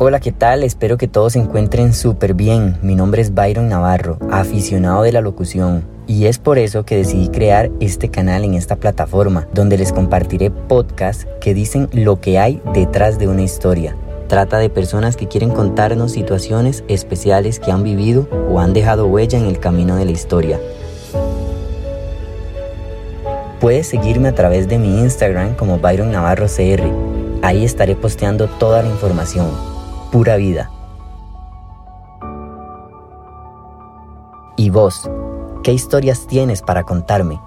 Hola, ¿qué tal? Espero que todos se encuentren súper bien. Mi nombre es Byron Navarro, aficionado de la locución. Y es por eso que decidí crear este canal en esta plataforma, donde les compartiré podcasts que dicen lo que hay detrás de una historia. Trata de personas que quieren contarnos situaciones especiales que han vivido o han dejado huella en el camino de la historia. Puedes seguirme a través de mi Instagram como Byron Navarro CR. Ahí estaré posteando toda la información pura vida. ¿Y vos? ¿Qué historias tienes para contarme?